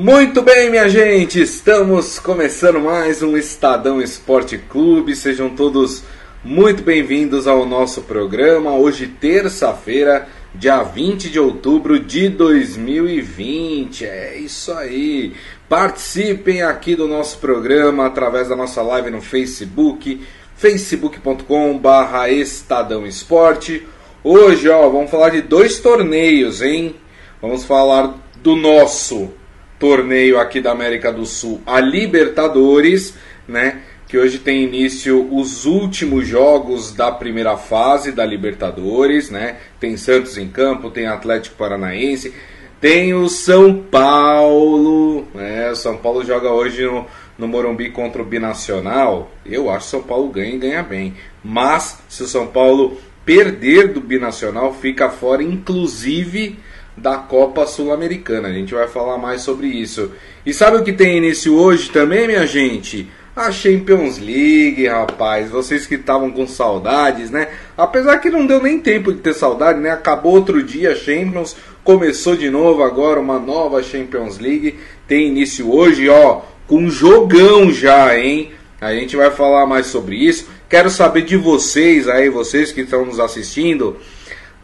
Muito bem, minha gente, estamos começando mais um Estadão Esporte Clube. Sejam todos muito bem-vindos ao nosso programa. Hoje, terça-feira, dia 20 de outubro de 2020. É isso aí. Participem aqui do nosso programa através da nossa live no Facebook, facebook.com/barra Estadão Esporte. Hoje, ó, vamos falar de dois torneios, hein? Vamos falar do nosso torneio aqui da América do Sul, a Libertadores, né? Que hoje tem início os últimos jogos da primeira fase da Libertadores, né? Tem Santos em campo, tem Atlético Paranaense, tem o São Paulo, né? São Paulo joga hoje no, no Morumbi contra o Binacional. Eu acho que São Paulo ganha e ganha bem. Mas se o São Paulo perder do Binacional, fica fora, inclusive da Copa Sul-Americana. A gente vai falar mais sobre isso. E sabe o que tem início hoje também, minha gente? A Champions League, rapaz. Vocês que estavam com saudades, né? Apesar que não deu nem tempo de ter saudade, né? Acabou outro dia a Champions, começou de novo agora uma nova Champions League. Tem início hoje, ó, com jogão já, hein? A gente vai falar mais sobre isso. Quero saber de vocês aí, vocês que estão nos assistindo.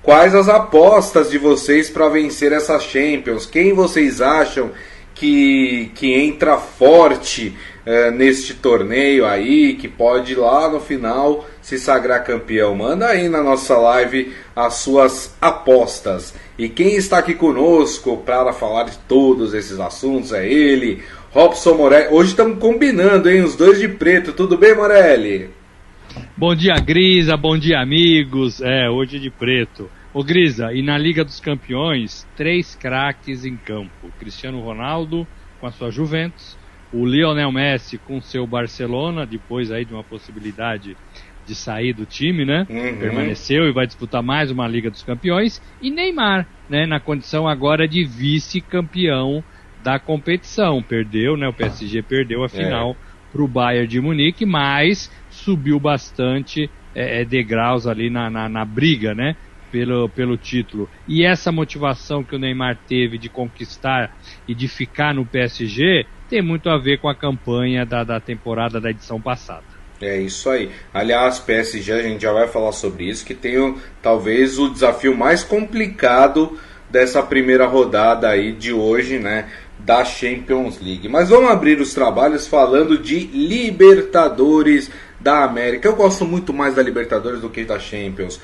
Quais as apostas de vocês para vencer essa Champions? Quem vocês acham que, que entra forte uh, neste torneio aí, que pode lá no final se sagrar campeão? Manda aí na nossa live as suas apostas. E quem está aqui conosco para falar de todos esses assuntos é ele, Robson Morelli. Hoje estamos combinando, hein? Os dois de preto. Tudo bem, Morelli? Bom dia, Grisa. Bom dia, amigos. É, hoje de preto. Ô Grisa, e na Liga dos Campeões, três craques em campo: Cristiano Ronaldo com a sua Juventus, o Lionel Messi com seu Barcelona, depois aí de uma possibilidade de sair do time, né? Uhum. Permaneceu e vai disputar mais uma Liga dos Campeões, e Neymar, né, na condição agora de vice-campeão da competição. Perdeu, né? O PSG perdeu a final é. Para o Bayern de Munique, mas subiu bastante é, é, degraus ali na, na, na briga, né? pelo, pelo título. E essa motivação que o Neymar teve de conquistar e de ficar no PSG tem muito a ver com a campanha da, da temporada da edição passada. É isso aí. Aliás, PSG, a gente já vai falar sobre isso, que tem talvez o desafio mais complicado dessa primeira rodada aí de hoje, né? Da Champions League. Mas vamos abrir os trabalhos falando de Libertadores da América. Eu gosto muito mais da Libertadores do que da Champions.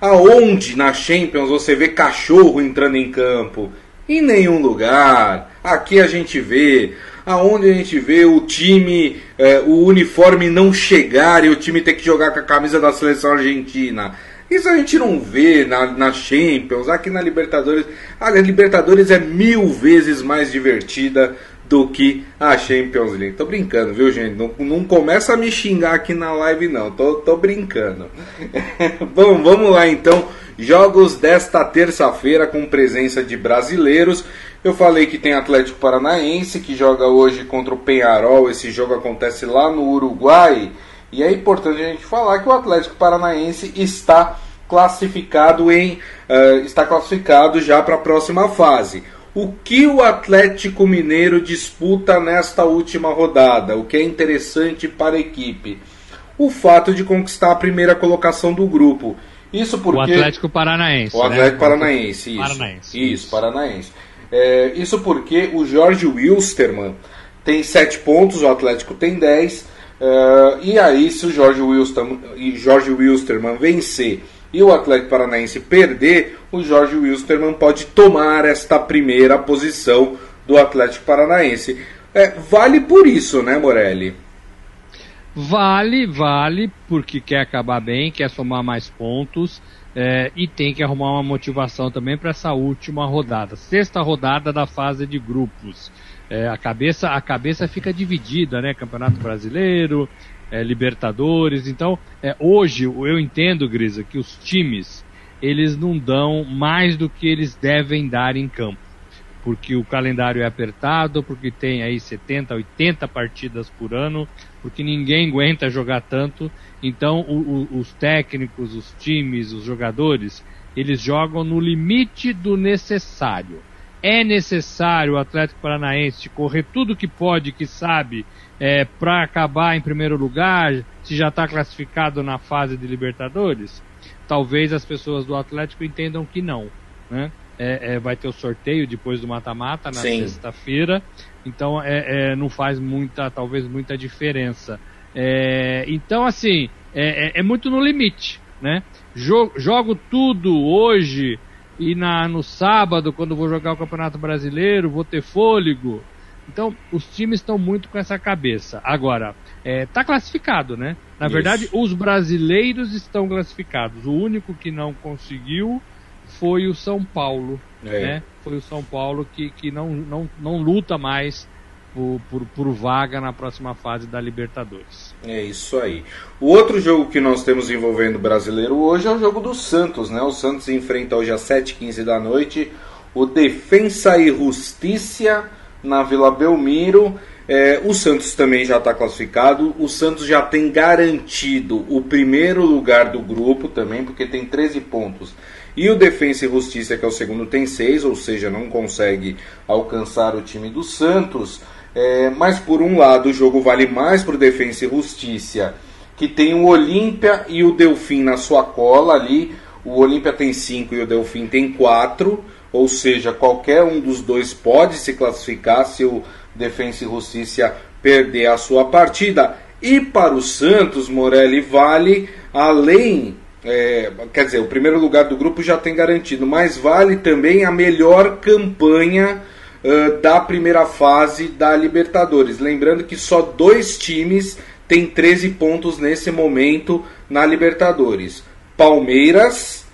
Aonde na Champions você vê cachorro entrando em campo? Em nenhum lugar. Aqui a gente vê. Aonde a gente vê o time, é, o uniforme não chegar e o time ter que jogar com a camisa da seleção argentina. Isso a gente não vê na, na Champions, aqui na Libertadores. A Libertadores é mil vezes mais divertida do que a Champions League. Tô brincando, viu, gente? Não, não começa a me xingar aqui na live, não. Tô, tô brincando. Bom, vamos lá então. Jogos desta terça-feira com presença de brasileiros. Eu falei que tem Atlético Paranaense que joga hoje contra o Penharol. Esse jogo acontece lá no Uruguai. E é importante a gente falar que o Atlético Paranaense está classificado em uh, está classificado já para a próxima fase. O que o Atlético Mineiro disputa nesta última rodada? O que é interessante para a equipe? O fato de conquistar a primeira colocação do grupo. Isso porque. O Atlético Paranaense. O né? Atlético né? Paranaense, isso. Paranaense. Isso, Paranaense. É, isso porque o Jorge Wilstermann tem 7 pontos, o Atlético tem 10. Uh, e aí, se o Jorge Wilstermann, Jorge Wilstermann vencer e o Atlético Paranaense perder, o Jorge Wilstermann pode tomar esta primeira posição do Atlético Paranaense. É, vale por isso, né, Morelli? Vale, vale, porque quer acabar bem, quer somar mais pontos é, e tem que arrumar uma motivação também para essa última rodada, sexta rodada da fase de grupos. É, a cabeça a cabeça fica dividida, né? Campeonato Brasileiro, é, Libertadores. Então, é, hoje eu entendo, Grisa, que os times eles não dão mais do que eles devem dar em campo. Porque o calendário é apertado, porque tem aí 70, 80 partidas por ano, porque ninguém aguenta jogar tanto. Então, o, o, os técnicos, os times, os jogadores, eles jogam no limite do necessário. É necessário o Atlético Paranaense correr tudo que pode, que sabe, é, para acabar em primeiro lugar, se já está classificado na fase de Libertadores? Talvez as pessoas do Atlético entendam que não. Né? É, é, vai ter o sorteio depois do mata-mata na sexta-feira, então é, é, não faz muita, talvez muita diferença. É, então, assim, é, muito no limite. Né? Jogo, jogo tudo hoje e na, no sábado, quando vou jogar o Campeonato Brasileiro, vou ter fôlego. Então, os times estão muito com essa cabeça. Agora, está é, classificado, né? Na Isso. verdade, os brasileiros estão classificados. O único que não conseguiu foi o São Paulo, é. né? Foi o São Paulo que, que não, não, não luta mais por, por, por, vaga na próxima fase da Libertadores. É isso aí. O outro jogo que nós temos envolvendo o brasileiro hoje é o jogo do Santos, né? O Santos enfrenta hoje às 7h15 da noite o Defensa e Justiça na Vila Belmiro. É, o Santos também já está classificado. O Santos já tem garantido o primeiro lugar do grupo também, porque tem 13 pontos. E o Defensa e Justiça, que é o segundo, tem 6, ou seja, não consegue alcançar o time do Santos. É, mas por um lado, o jogo vale mais para o Defensa e Justiça, que tem o Olímpia e o Delfim na sua cola ali. O Olímpia tem 5 e o Delfim tem 4, ou seja, qualquer um dos dois pode se classificar se o Defensa e Justiça perder a sua partida. E para o Santos, Morelli vale além é, quer dizer, o primeiro lugar do grupo já tem garantido, mas vale também a melhor campanha uh, da primeira fase da Libertadores. Lembrando que só dois times têm 13 pontos nesse momento na Libertadores: Palmeiras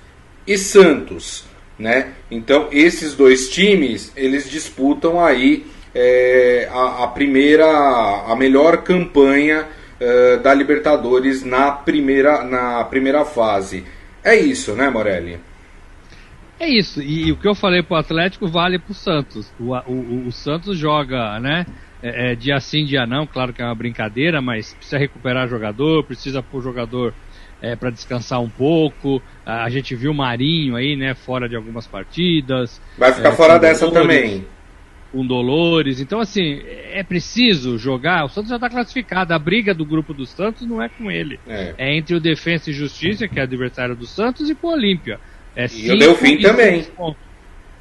e Santos. Né? Então, esses dois times eles disputam aí é, a, a, primeira, a melhor campanha uh, da Libertadores na primeira, na primeira fase. É isso, né, Morelli? É isso, e, e, o que eu falei pro Atlético vale pro Santos. O, o, o Santos joga, né? É, é, dia sim, dia não, claro que é uma brincadeira, mas precisa recuperar jogador, precisa pôr jogador é, para descansar um pouco. A, a, gente viu o Marinho aí, né, fora de algumas partidas. Vai ficar é, fora dessa também. Com Dolores. Então, assim, é preciso jogar. O Santos já está classificado. A briga do grupo do Santos não é com ele. É, é entre o Defensa e Justiça, que é adversário do Santos, e com o Olímpia. É e o Delfim também.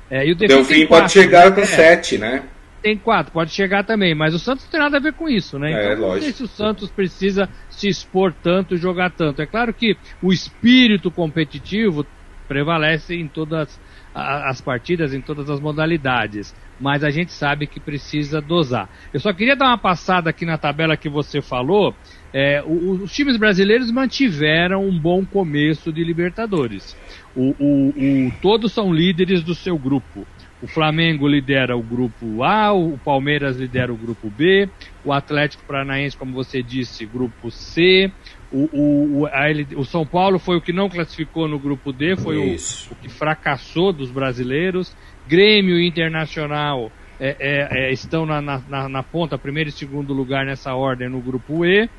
É, e o Delfim, Delfim pode quatro, chegar né? com 7, né? Tem 4, pode chegar também, mas o Santos não tem nada a ver com isso, né? É, então, lógico. não sei se o Santos precisa se expor tanto e jogar tanto. É claro que o espírito competitivo prevalece em todas as partidas, em todas as modalidades, mas a gente sabe que precisa dosar. Eu só queria dar uma passada aqui na tabela que você falou. É, os times brasileiros mantiveram um bom começo de Libertadores. O, o, todos são líderes do seu grupo. O Flamengo lidera o grupo A, o Palmeiras lidera o grupo B, o Atlético Paranaense, como você disse, grupo C. O, o, o, o São Paulo foi o que não classificou no grupo D, foi o, o, que fracassou dos brasileiros. Grêmio Internacional é, é, é, estão na, na, na ponta, primeiro e segundo lugar nessa ordem no grupo E.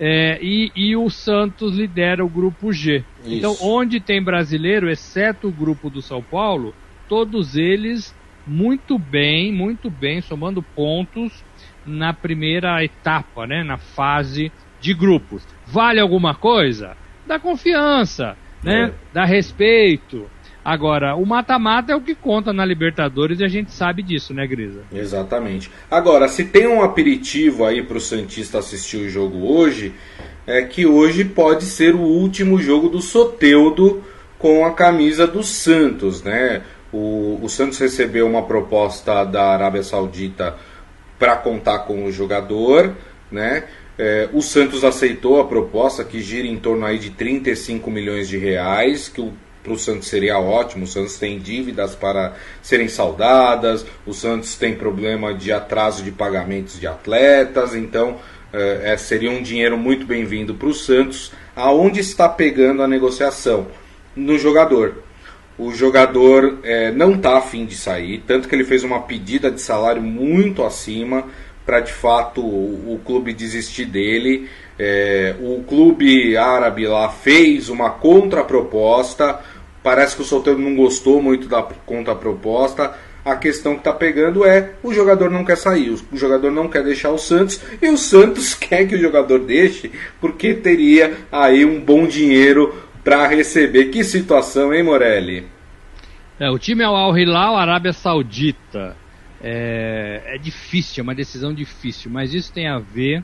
É, e, e, o Santos lidera o grupo G. Então, Isso. Então, onde tem brasileiro, exceto o grupo do São Paulo, todos eles muito bem, muito bem, somando pontos na primeira etapa, né, na fase de grupos. Vale alguma coisa? Dá confiança, né? É. Dá respeito. Agora, o mata-mata é o que conta na Libertadores e a gente sabe disso, né, Grisa? Exatamente. Agora, se tem um aperitivo aí para o Santista assistir o jogo hoje, é que hoje pode ser o último jogo do Soteudo com a camisa do Santos, né? O, o Santos recebeu uma proposta da Arábia Saudita para contar com o jogador, né? É, o Santos aceitou a proposta que gira em torno aí de 35 milhões de reais, que o para o Santos seria ótimo. O Santos tem dívidas para serem saudadas, o Santos tem problema de atraso de pagamentos de atletas, então é, é seria um dinheiro muito bem-vindo para o Santos. Aonde está pegando a negociação? No jogador. O jogador é, não está afim de sair, tanto que ele fez uma pedida de salário muito acima para de fato o, o clube desistir dele. É, o clube árabe lá fez uma contraproposta Parece que o solteiro não gostou muito da contraproposta. A questão que está pegando é o jogador não quer sair, o jogador não quer deixar o Santos e o Santos quer que o jogador deixe porque teria aí um bom dinheiro para receber. Que situação, hein, Morelli? É, o time é o Al Hilal, Arábia Saudita. É, é, difícil, é uma decisão difícil, mas isso tem a ver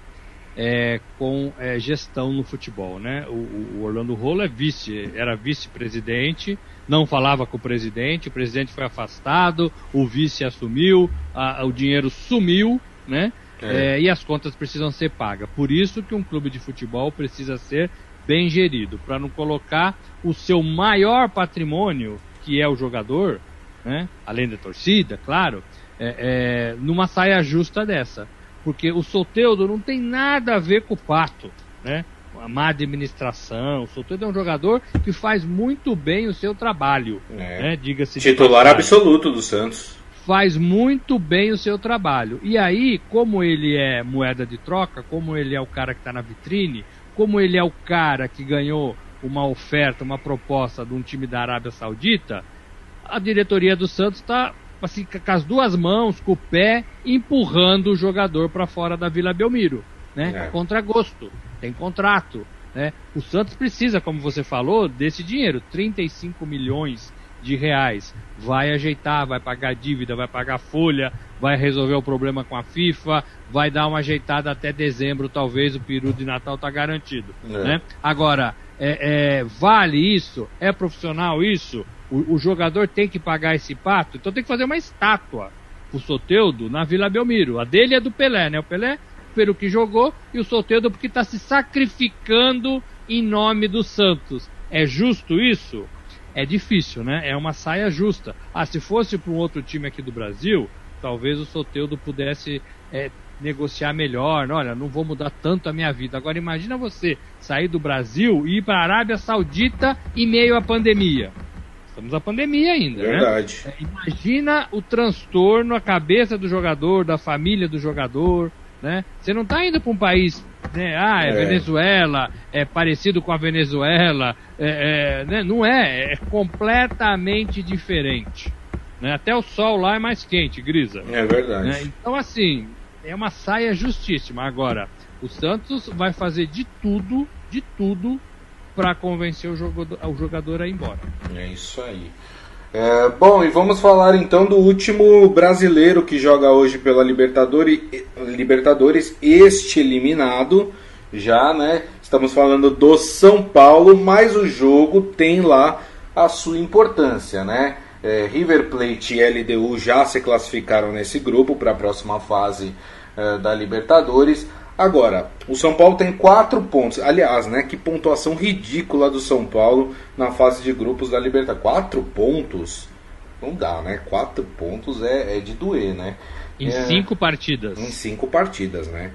é, com é, gestão no futebol, né? O, o Orlando Rolo é vice, era vice-presidente não falava com o presidente, o presidente foi afastado, o vice assumiu, a, o dinheiro sumiu, né? É. É, e as contas precisam ser pagas. Por isso que um clube de futebol precisa ser bem gerido, para não colocar o seu maior patrimônio, que é o jogador, né? além da torcida, claro, é, é numa saia justa dessa. Porque o Soteudo não tem nada a ver com o Pato, né? a má administração. O Soteldo é um jogador que faz muito bem o seu trabalho. É. Né? Diga-se Titular absoluto do Santos. Faz muito bem o seu trabalho. E aí, como ele é moeda de troca, como ele é o cara que está na vitrine, como ele é o cara que ganhou uma oferta, uma proposta de um time da Arábia Saudita, a diretoria do Santos está assim, com as duas mãos, com o pé, empurrando o jogador para fora da Vila Belmiro, né? É. Contra gosto tem contrato. Né? O Santos precisa, como você falou, desse dinheiro, 35 milhões de reais. Vai ajeitar, vai pagar dívida, vai pagar folha, vai resolver o problema com a FIFA, vai dar uma ajeitada até dezembro, talvez o peru de Natal está garantido. É. Né? Agora, é, é, vale isso? É profissional isso? O, o, jogador tem que pagar esse pato? Então tem que fazer uma estátua o Soteudo na Vila Belmiro. A dele é do Pelé, né? O Pelé pelo que jogou e o Soteldo porque está se sacrificando em nome do Santos. É justo isso? É difícil, né? É uma saia justa. Ah, se fosse para um outro time aqui do Brasil, talvez o Soteldo pudesse é, negociar melhor. Olha, não vou mudar tanto a minha vida. Agora imagina você sair do Brasil e ir para a Arábia Saudita em meio à pandemia. Estamos na pandemia ainda, né? Verdade. né? Imagina o transtorno, a cabeça do jogador, da família do jogador, né? Você não está indo para um país, né? Ah, é, é, Venezuela, é parecido com a Venezuela, é, é, né? não é, é completamente diferente. Né? Até o sol lá é mais quente, Grisa. É verdade. Né? Então, assim, é uma saia justíssima. Agora, o Santos vai fazer de tudo, de tudo, para convencer o jogador, o jogador a ir embora. É isso aí. É, bom, e vamos falar então do último brasileiro que joga hoje pela Libertadores, Libertadores este eliminado já, né? Estamos falando do São Paulo, mas o jogo tem lá a sua importância, né? É, River Plate e LDU já se classificaram nesse grupo para a próxima fase é, da Libertadores. Agora, o São Paulo tem quatro pontos. Aliás, né? Que pontuação ridícula do São Paulo na fase de grupos da Libertadores. Quatro pontos? Não dá, né? Quatro pontos é, é de doer, né? Em é, cinco partidas. Em cinco partidas, né?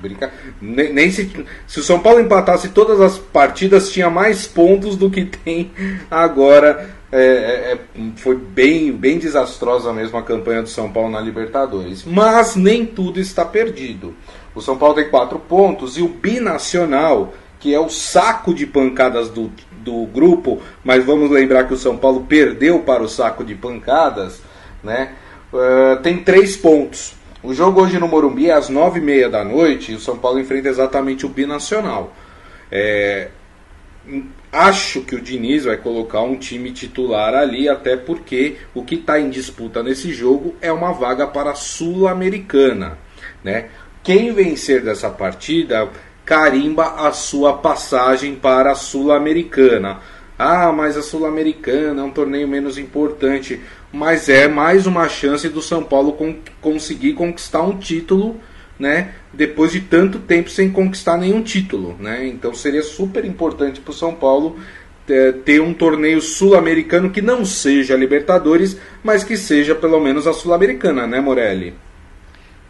Brinca... Nem, nem se, se o São Paulo empatasse todas as partidas, tinha mais pontos do que tem agora. É, é, é, foi bem, bem desastrosa mesmo a campanha do São Paulo na Libertadores. Mas nem tudo está perdido. O São Paulo tem quatro pontos e o binacional, que é o saco de pancadas do, do grupo, mas vamos lembrar que o São Paulo perdeu para o saco de pancadas, né? Uh, tem três pontos. O jogo hoje no Morumbi é às nove e meia da noite e o São Paulo enfrenta exatamente o binacional. É, acho que o Diniz vai colocar um time titular ali, até porque o que está em disputa nesse jogo é uma vaga para a Sul-Americana. Né? Quem vencer dessa partida carimba a sua passagem para a Sul-Americana. Ah, mas a Sul-Americana é um torneio menos importante. Mas é mais uma chance do São Paulo con conseguir conquistar um título, né? Depois de tanto tempo sem conquistar nenhum título, né? Então seria super importante para o São Paulo é, ter um torneio sul-americano que não seja Libertadores, mas que seja pelo menos a Sul-Americana, né, Morelli?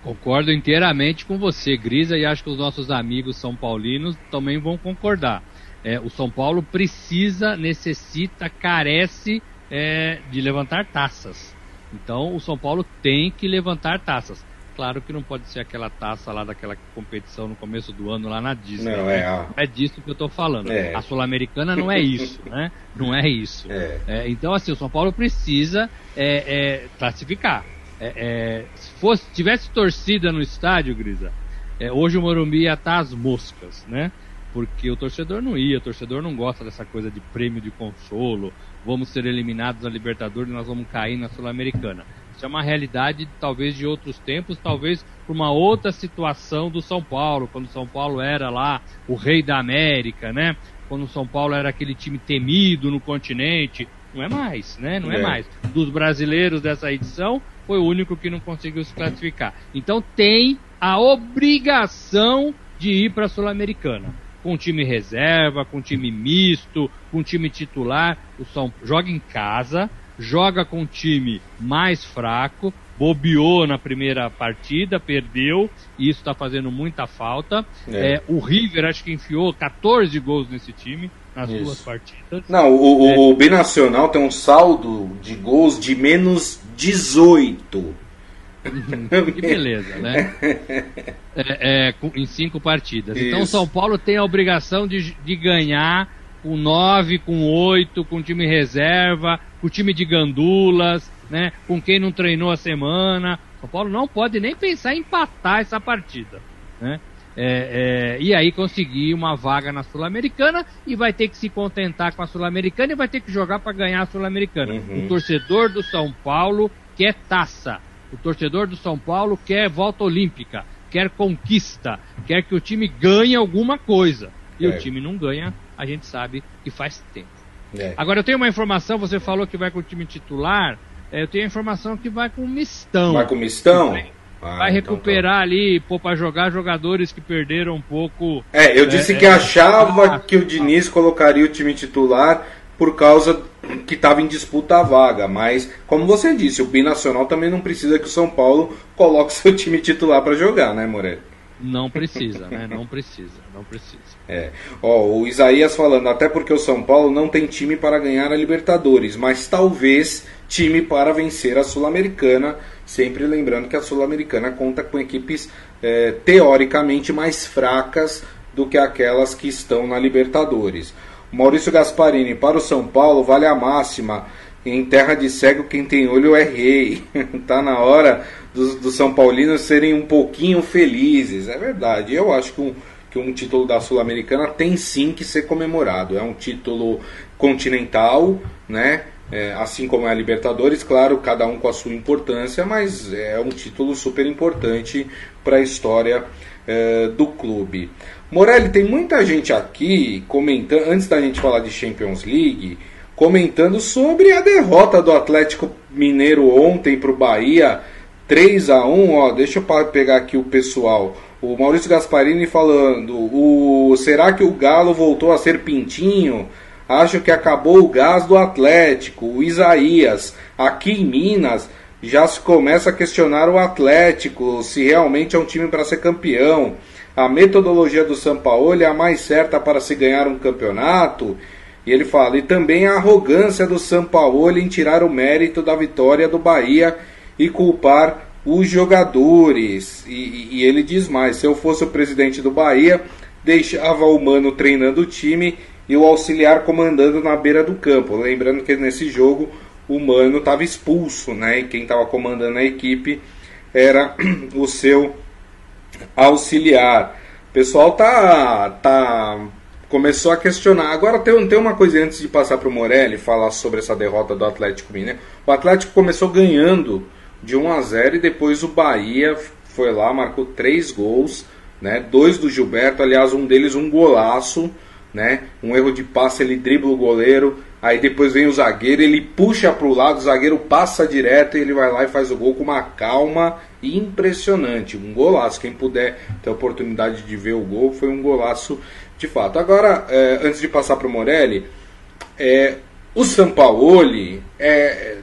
Concordo inteiramente com você, Grisa, e acho que os nossos amigos são paulinos também vão concordar. É, o São Paulo precisa, necessita, carece é, de levantar taças. Então o São Paulo tem que levantar taças. Claro que não pode ser aquela taça lá daquela competição no começo do ano lá na Disney. Não, né? é, a... é disso que eu estou falando. É. A Sul-Americana não é isso, né? Não é isso. É. É, então, assim, o São Paulo precisa é, é, classificar. É, é, se fosse, tivesse torcida no estádio, Grisa, é, hoje o Morumbi ia estar às moscas, né? Porque o torcedor não ia, o torcedor não gosta dessa coisa de prêmio de consolo, vamos ser eliminados na Libertadores, nós vamos cair na Sul-Americana. Isso é uma realidade talvez de outros tempos, talvez por uma outra situação do São Paulo, quando o São Paulo era lá o rei da América, né? Quando o São Paulo era aquele time temido no continente. Não é mais, né? Não é, É. mais. Dos brasileiros dessa edição, foi o único que não conseguiu se classificar. Então tem a obrigação de ir para a Sul-Americana. Com time reserva, com time misto, com time titular. O São joga em casa, joga com time mais fraco, bobeou na primeira partida, perdeu, e isso está fazendo muita falta. É. É, o River acho que enfiou 14 gols nesse time nas Isso. duas partidas. Não, o, o, o Binacional tem um saldo de gols de menos 18. Que beleza, né? É, é, em cinco partidas. Então o Isso. São Paulo tem a obrigação de, de ganhar com nove, com oito, com time reserva, com time de gandulas, né? Com quem não treinou a semana. São Paulo não pode nem pensar em empatar essa partida, né? É, é, e aí conseguir uma vaga na Sul-Americana e vai ter que se contentar com a Sul-Americana e vai ter que jogar para ganhar a Sul-Americana. Uhum. O torcedor do São Paulo quer taça. O torcedor do São Paulo quer volta olímpica, quer conquista, quer que o time ganhe alguma coisa. E É. o time não ganha, a gente sabe que faz tempo. É. Agora eu tenho uma informação, você falou que vai com o time titular, é, eu tenho a informação que vai com o mistão. Vai com o mistão? Vai- Ah, vai então recuperar ali, pôr pra jogar jogadores que perderam um pouco. tá. É, eu disse É, que é. achava Ah. que o Diniz colocaria o time titular por causa que estava em disputa a vaga, mas como você disse, o Binacional também não precisa que o São Paulo coloque seu time titular para jogar, né, Morelli? Não precisa, né? Não precisa, não precisa. É. Ó, o Isaías falando, até porque o São Paulo não tem time para ganhar a Libertadores, mas talvez time para vencer a Sul-Americana. Sempre lembrando que a Sul-Americana conta com equipes é, teoricamente mais fracas do que aquelas que estão na Libertadores. Maurício Gasparini, para o São Paulo, vale a máxima. Em terra de cego, quem tem olho é rei. tá na hora dos, dos São Paulinos serem um pouquinho felizes. É verdade. Eu acho que um, que um título da Sul-Americana tem sim que ser comemorado. É um título continental, né? É, assim como é a Libertadores, claro, cada um com a sua importância, mas é um título super importante para a história é, do clube. Morelli, tem muita gente aqui comentando, antes da gente falar de Champions League, comentando sobre a derrota do Atlético Mineiro ontem para o Bahia, 3 a 1 ó, deixa eu pegar aqui o pessoal. O Maurício Gasparini falando, o, será que o Galo voltou a ser pintinho? Acho que acabou o gás do Atlético. O Isaías, aqui em Minas, já se começa a questionar o Atlético, se realmente é um time para ser campeão. A metodologia do Sampaoli é a mais certa para se ganhar um campeonato. E ele fala, e também a arrogância do Sampaoli em tirar o mérito da vitória do Bahia e culpar os jogadores. E, e- ele diz mais, se eu fosse o presidente do Bahia, deixava o Mano treinando o time e o auxiliar comandando na beira do campo. Lembrando que nesse jogo o Mano estava expulso, né? E quem estava comandando a equipe era o seu auxiliar. O pessoal tá, tá começou a questionar. Agora tem, tem uma coisa antes de passar para o Morelli falar sobre essa derrota do Atlético Mineiro. O Atlético começou ganhando de 1 a 0 e depois o Bahia foi lá, marcou três gols, né? Dois do Gilberto, aliás, um deles um golaço, né? Um erro de passe, ele dribla o goleiro, aí depois vem o zagueiro, ele puxa para o lado, o zagueiro passa direto e ele vai lá e faz o gol com uma calma impressionante, um golaço. Quem puder ter a oportunidade de ver o gol, foi um golaço de fato. Agora, é, antes de passar para o Morelli, é, o Sampaoli, é,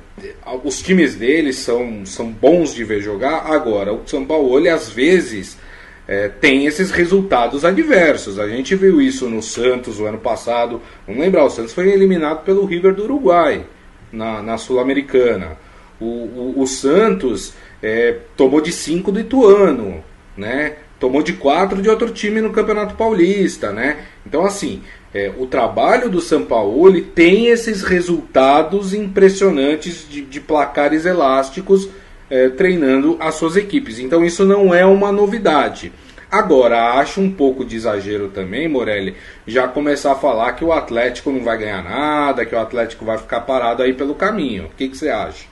os times dele são, são bons de ver jogar. Agora, o Sampaoli às vezes é, tem esses resultados adversos. A gente viu isso no Santos o ano passado. Vamos lembrar, o Santos foi eliminado pelo River do Uruguai na, na Sul-Americana. O, o, o Santos é, tomou de 5 do Ituano, né? Tomou de 4 de outro time no Campeonato Paulista, né? Então, assim, é, o trabalho do São Paulo tem esses resultados impressionantes de, de placares elásticos é, treinando as suas equipes. Então, isso não é uma novidade. Agora, acho um pouco de exagero também, Morelli, já começar a falar que o Atlético não vai ganhar nada, que o Atlético vai ficar parado aí pelo caminho. O que, que você acha?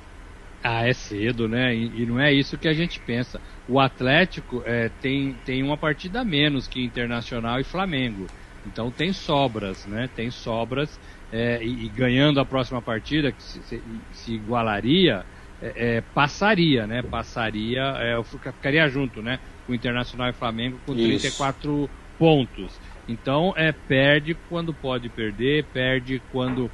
Ah, é cedo, né? E, e, não é isso que a gente pensa. O Atlético é, tem, tem uma partida a menos que Internacional e Flamengo. Então tem sobras, né? Tem sobras. É, e, e, ganhando a próxima partida, que se, se, se igualaria, é, é, passaria, né? Passaria, é, ficaria junto, né? Com o Internacional e Flamengo com Isso. 34 pontos. Então, é, perde quando pode perder, perde quando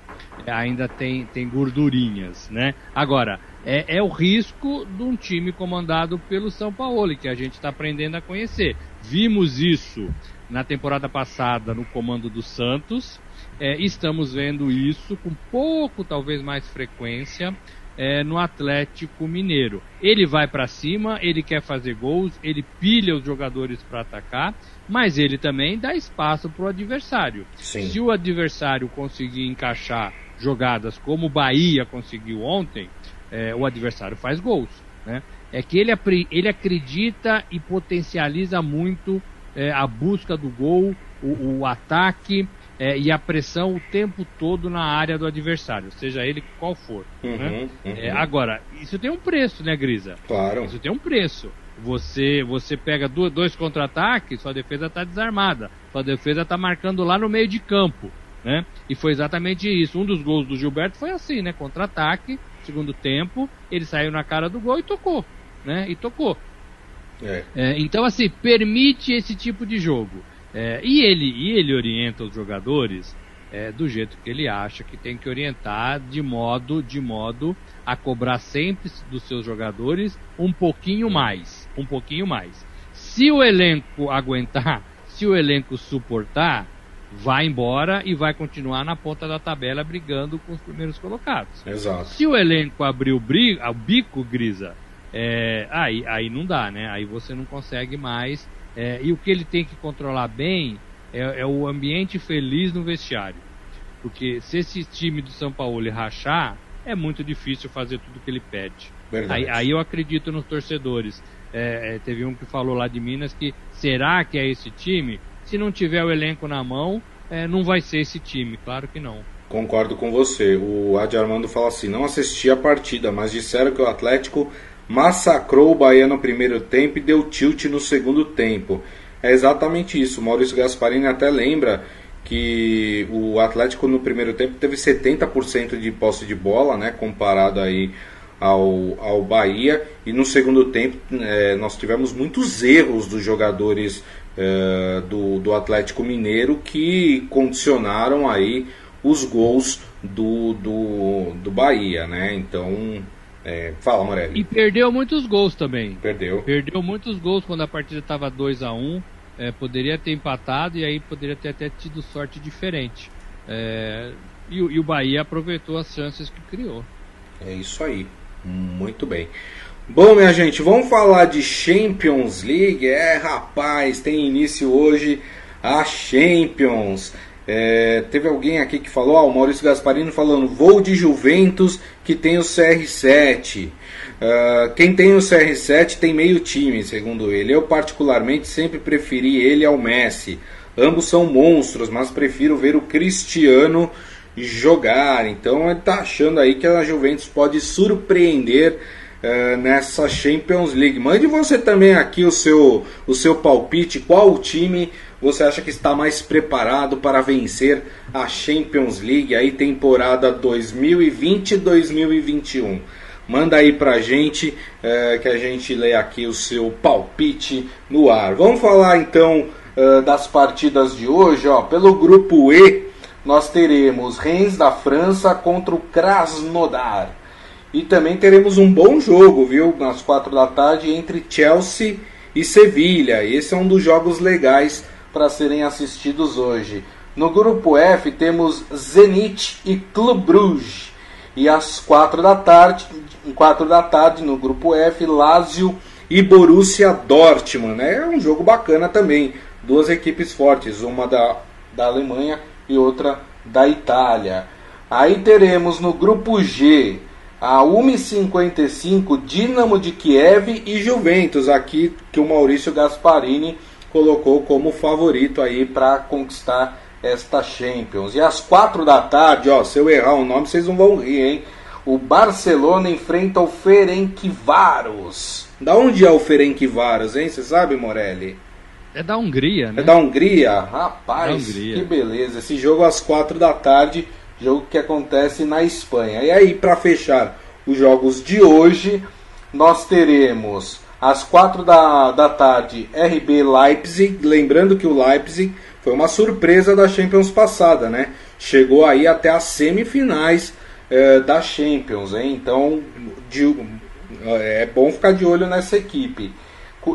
ainda tem, tem gordurinhas, né? Agora, é, é o risco de um time comandado pelo São Paulo, que a gente está aprendendo a conhecer. Vimos isso na temporada passada no comando do Santos, é, estamos vendo isso com pouco, talvez mais frequência, é, no Atlético Mineiro. Ele vai para cima, ele quer fazer gols, ele pilha os jogadores para atacar, mas ele também dá espaço para o adversário. Sim. Se o adversário conseguir encaixar jogadas como o Bahia conseguiu ontem, é, o adversário faz gols. Né? É que ele, ele acredita e potencializa muito é, a busca do gol, o, o ataque, é, e a pressão o tempo todo na área do adversário, seja ele qual for. Uhum, né? uhum. É, agora, isso tem um preço, né, Grisa? Claro. Isso tem um preço. Você, você pega dois, dois contra-ataques, sua defesa está desarmada, sua defesa está marcando lá no meio de campo. Né? E foi exatamente isso. Um dos gols do Gilberto foi assim, né? Contra-ataque, segundo tempo, ele saiu na cara do gol e tocou, né? E tocou. É. É, então, assim, permite esse tipo de jogo. É, e, ele, e ele orienta os jogadores é, do jeito que ele acha que tem que orientar, de modo, de modo a cobrar sempre dos seus jogadores um pouquinho mais, um pouquinho mais. Se o elenco aguentar, se o elenco suportar, vai embora e vai continuar na ponta da tabela brigando com os primeiros colocados. Exato. Se o elenco abrir o, bri o bico, Grisa, é, aí, aí não dá, né? Aí você não consegue mais é, e o que ele tem que controlar bem é, é, o ambiente feliz no vestiário. Porque se esse time do São Paulo rachar, é muito difícil fazer tudo que ele pede. Aí, aí, eu acredito nos torcedores. É, é, teve um que falou lá de Minas que será que é esse time? Se não tiver o elenco na mão, é, não vai ser esse time. Claro que não. Concordo com você. O Adi Armando fala assim: não assisti a partida, mas disseram que o Atlético massacrou o Bahia no primeiro tempo e deu tilt no segundo tempo. É exatamente isso. Maurício Gasparini até lembra que o Atlético no primeiro tempo teve 70% de posse de bola, né, comparado aí ao, ao Bahia, e no segundo tempo é, nós tivemos muitos erros dos jogadores é, do, do Atlético Mineiro que condicionaram aí os gols do, do, do Bahia, né? Então é, fala, Morelli. E perdeu muitos gols também. Perdeu. Perdeu muitos gols quando a partida estava 2 a 1 um, é, Poderia ter empatado e aí poderia ter até tido sorte diferente. É, e, e, o Bahia aproveitou as chances que criou. É isso aí. Muito bem. Bom, minha gente, vamos falar de Champions League. É, rapaz, tem início hoje a Champions. É, teve alguém aqui que falou, o Maurício Gasparino falando, voo de Juventus que tem o CR7. Uh, ah, quem tem o CR7 tem meio time, segundo ele. Eu, particularmente, sempre preferi ele ao Messi. Ambos são monstros, mas prefiro ver o Cristiano jogar. Então ele está achando aí que a Juventus pode surpreender uh, nessa Champions League. Mande você também aqui o seu, o seu palpite. Qual o time você acha que está mais preparado para vencer a Champions League aí temporada 2020-2021? Manda aí pra gente é, que a gente lê aqui o seu palpite no ar. Vamos falar então é, das partidas de hoje, ó. Pelo grupo E, nós teremos Rennes da França contra o Krasnodar. E também teremos um bom jogo, viu? Nas quatro da tarde entre Chelsea e Sevilha. Esse é um dos jogos legais para serem assistidos hoje. No grupo F temos Zenit e Club Bruges. E às 4 da tarde, 4 da tarde no grupo F, Lazio e Borussia Dortmund. É um jogo bacana também. Duas equipes fortes, uma da, da Alemanha e outra da Itália. Aí teremos no grupo G a 1h55 Dinamo de Kiev e Juventus, aqui que o Maurício Gasparini colocou como favorito aí para conquistar esta Champions. E às 4 da tarde, ó, se eu errar o nome, vocês não vão rir, hein? O Barcelona enfrenta o Ferencváros. Da onde é o Ferencváros, hein? Você sabe, Morelli? É da Hungria, né? É da Hungria? Rapaz, da Hungria. que beleza. Esse jogo às 4 da tarde, jogo que acontece na Espanha. E aí, para fechar os jogos de hoje, nós teremos às 4 da, da tarde RB Leipzig. Lembrando que o Leipzig foi uma surpresa da Champions passada, né? Chegou aí até as semifinais é, da Champions, hein? Então de, é bom ficar de olho nessa equipe.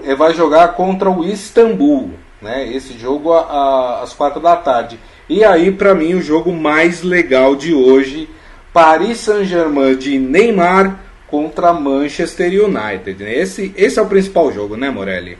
É, vai jogar contra o Istambul, né? Esse jogo a, a, às 4 da tarde. E aí, para mim, o jogo mais legal de hoje: Paris Saint-Germain de Neymar contra Manchester United. Esse, esse é o principal jogo, né, Morelli?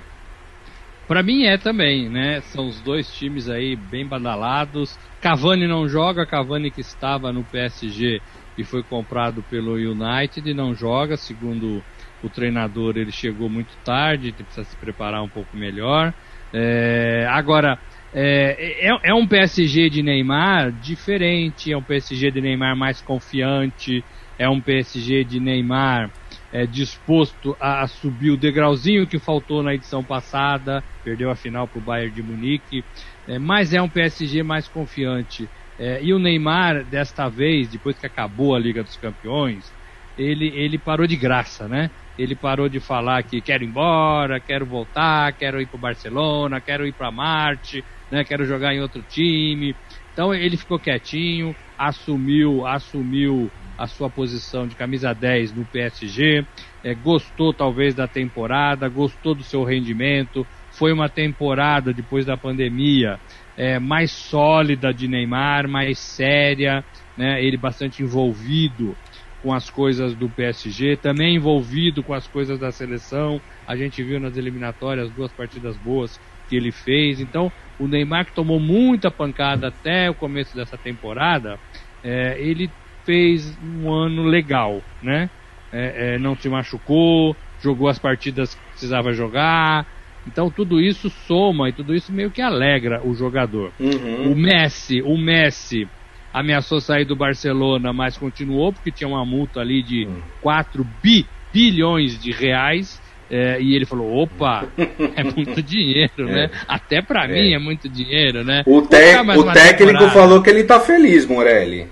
Para mim é também, né? São os dois times aí bem badalados. Cavani não joga, Cavani que estava no PSG e foi comprado pelo United não joga, segundo o treinador, ele chegou muito tarde, precisa se preparar um pouco melhor. É, agora, é, é, é, um PSG de Neymar diferente, é um PSG de Neymar mais confiante, é um PSG de Neymar é, disposto a, subir o degrauzinho que faltou na edição passada, perdeu a final para o Bayern de Munique, é, mas é um PSG mais confiante. É, e o Neymar, desta vez, depois que acabou a Liga dos Campeões, ele, ele parou de graça, né? Ele parou de falar que quero ir embora, quero voltar, quero ir para o Barcelona, quero ir para Marte, né? Quero jogar em outro time. Então ele ficou quietinho, assumiu, assumiu a sua posição de camisa 10 no PSG, é, gostou talvez da temporada, gostou do seu rendimento. Foi uma temporada depois da pandemia é, mais sólida de Neymar, mais séria, né? ele bastante envolvido com as coisas do PSG, também envolvido com as coisas da seleção. A gente viu nas eliminatórias duas partidas boas que ele fez. Então, o Neymar que tomou muita pancada até o começo dessa temporada, é, ele fez um ano legal, né? É, é, não se machucou, jogou as partidas que precisava jogar, então tudo isso soma e tudo isso meio que alegra o jogador. Uhum. O Messi, o Messi ameaçou sair do Barcelona, mas continuou porque tinha uma multa ali de uhum. 4 bi, bilhões de reais. É, e ele falou: opa, é muito dinheiro, né? é. Até para é. mim é muito dinheiro, né? O, te o técnico temporada. falou que ele tá feliz, Morelli.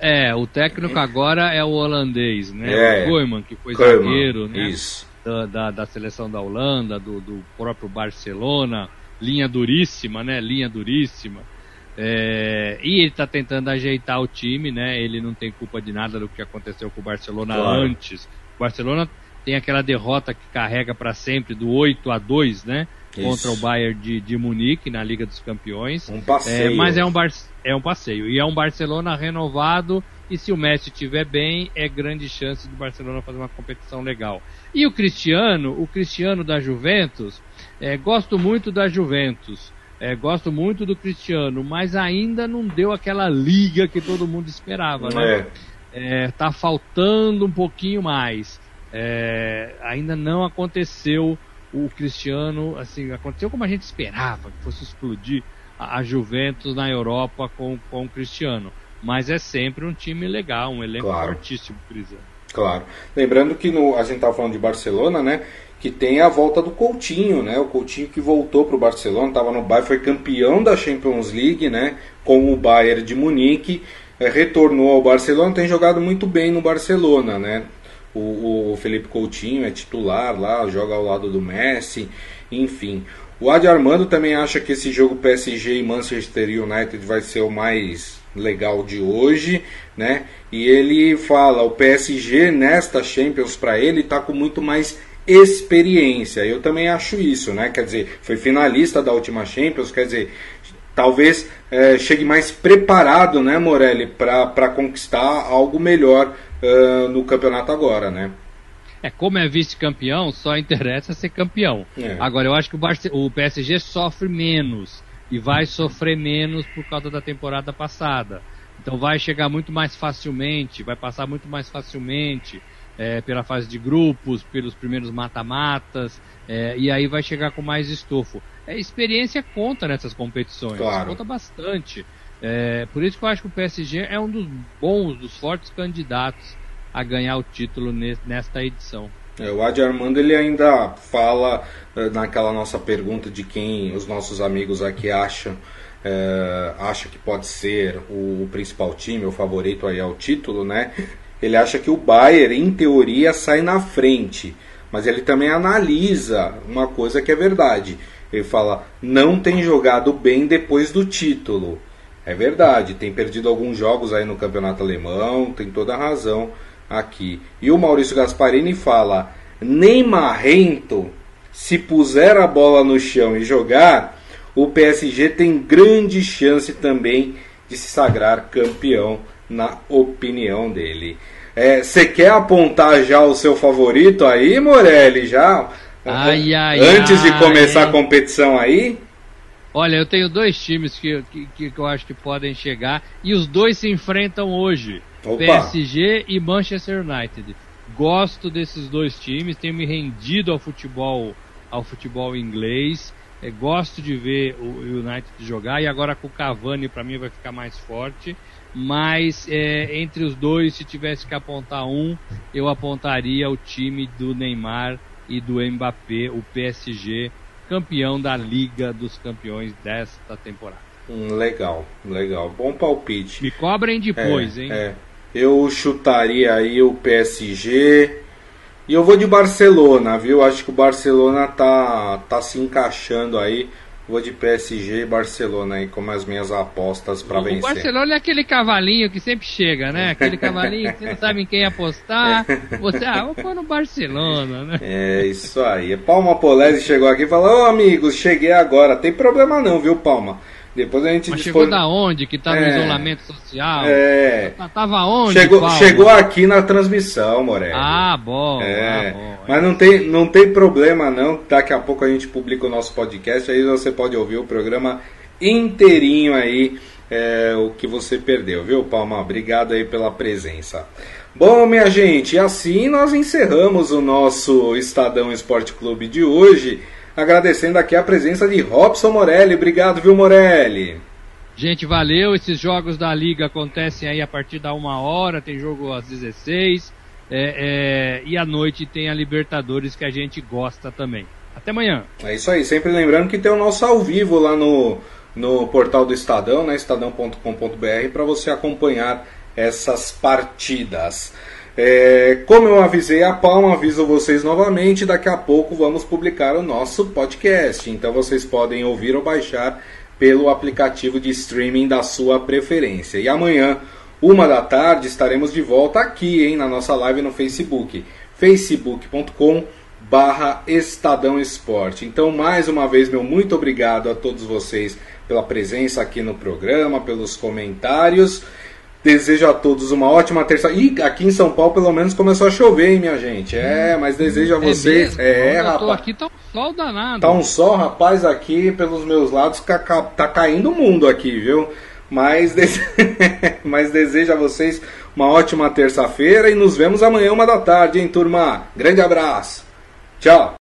É, o técnico agora é o holandês, né? É. O Koeman, que foi Koeman. zagueiro, né? Isso da, da, da seleção da Holanda, do, do, próprio Barcelona, linha duríssima, né? Linha duríssima. É, e ele está tentando ajeitar o time, né? Ele não tem culpa de nada do que aconteceu com o Barcelona claro. antes. O Barcelona tem aquela derrota que carrega para sempre do 8 a 2, né? Isso. Contra o Bayern de, de Munique na Liga dos Campeões. Um passeio. É, mas é um, bar, é um passeio. E é um Barcelona renovado e se o Messi estiver bem, é grande chance do Barcelona fazer uma competição legal. E o Cristiano, o Cristiano da Juventus, é, gosto muito da Juventus. É, gosto muito do Cristiano, mas ainda não deu aquela liga que todo mundo esperava, né? É. é tá faltando um pouquinho mais. É, ainda não aconteceu o Cristiano, assim, aconteceu como a gente esperava, que fosse explodir a, a Juventus na Europa com, com o Cristiano mas é sempre um time legal, um elenco claro. fortíssimo, Crisa. Claro. Lembrando que no, a gente estava falando de Barcelona, né? Que tem a volta do Coutinho, né? O Coutinho que voltou para o Barcelona, estava no Bayern, foi campeão da Champions League, né? Com o Bayern de Munique, é, retornou ao Barcelona, tem jogado muito bem no Barcelona, né? O, o Felipe Coutinho é titular lá, joga ao lado do Messi, enfim. O Adi Armando também acha que esse jogo PSG e Manchester United vai ser o mais legal de hoje, né? E ele fala, o PSG nesta Champions para ele está com muito mais experiência. Eu também acho isso, né? Quer dizer, foi finalista da última Champions, quer dizer, talvez é, chegue mais preparado, né, Morelli, para conquistar algo melhor uh, no campeonato agora, né? É, como é vice-campeão, só interessa ser campeão. É. Agora, eu acho que o, Barce o PSG sofre menos e vai sofrer menos por causa da temporada passada. Então vai chegar muito mais facilmente, vai passar muito mais facilmente é, pela fase de grupos, pelos primeiros mata-matas, é, e aí vai chegar com mais estofo. É, experiência conta nessas competições, claro. conta bastante. É, por isso que eu acho que o PSG é um dos bons, dos fortes candidatos a ganhar o título nesta edição. É, o Adi Armando ele ainda fala é, naquela nossa pergunta de quem os nossos amigos aqui acham é, acha que pode ser o, o, principal time, o favorito aí ao título, né? Ele acha que o Bayern, em teoria, sai na frente, mas ele também analisa uma coisa que é verdade. Ele fala: não tem jogado bem depois do título. É verdade, tem perdido alguns jogos aí no campeonato alemão, tem toda a razão aqui. E o Maurício Gasparini fala: Neymarrento, se puser a bola no chão e jogar, o PSG tem grande chance também de se sagrar campeão, na opinião dele. Você é, quer apontar já o seu favorito aí, Morelli? Já? Ai, ai, Antes ai, de começar a competição aí? Olha, eu tenho dois times que, que, que eu acho que podem chegar e os dois se enfrentam hoje: Opa. PSG e Manchester United. Gosto desses dois times, tenho me rendido ao futebol, ao futebol inglês. É, gosto de ver o United jogar e agora com o Cavani para mim vai ficar mais forte. Mas é, entre os dois, se tivesse que apontar um, eu apontaria o time do Neymar e do Mbappé, o PSG, campeão da Liga dos Campeões desta temporada. Hum, legal, legal. Bom palpite. Me cobrem depois, é, hein? É. Eu chutaria aí o PSG e eu vou de Barcelona, viu? Acho que o Barcelona tá, tá se encaixando aí. Vou de PSG e Barcelona aí como as minhas apostas para vencer. O Barcelona é aquele cavalinho que sempre chega, né? Aquele cavalinho que você não sabe em quem apostar. Você, ah, vou pôr no Barcelona, né? É isso aí. Palma Polese chegou aqui e falou: Ô amigos, cheguei agora. Tem problema não, viu, Palma? Depois a gente Mas chegou da onde? Que tá no é, isolamento social? É. Tava onde? Chegou, chegou aqui na transmissão, Morelli. Ah, bom. É. Ah, bom. Mas não tem, não tem problema não. Daqui a pouco a gente publica o nosso podcast. Aí você pode ouvir o programa inteirinho aí. É, o que você perdeu, viu, Palma? Obrigado aí pela presença. Bom, minha gente, assim nós encerramos o nosso Estadão Esporte Clube de hoje. Agradecendo aqui a presença de Robson Morelli. Obrigado, viu, Morelli? Gente, valeu. Esses jogos da Liga acontecem aí a partir da uma hora, tem jogo às 16. É, é, e à noite tem a Libertadores que a gente gosta também. Até amanhã. É isso aí. Sempre lembrando que tem o nosso ao vivo lá no, no portal do Estadão, né, estadão.com.br, para você acompanhar essas partidas. É, como eu avisei a Palma, aviso vocês novamente, daqui a pouco vamos publicar o nosso podcast. Então vocês podem ouvir ou baixar pelo aplicativo de streaming da sua preferência. E amanhã, uma da tarde, estaremos de volta aqui, hein, na nossa live no Facebook, facebook.com barra Estadão Esporte. Então, mais uma vez, meu muito obrigado a todos vocês pela presença aqui no programa, pelos comentários. Desejo a todos uma ótima terça. E aqui em São Paulo, pelo menos, começou a chover, hein, minha gente? É, mas desejo a é vocês. É, é rapaz. aqui tá um sol danado. Tá um sol, rapaz, aqui pelos meus lados, tá caindo o mundo aqui, viu? Mas, dese... mas desejo a vocês uma ótima terça-feira e nos vemos amanhã, uma da tarde, hein, turma? Grande abraço. Tchau.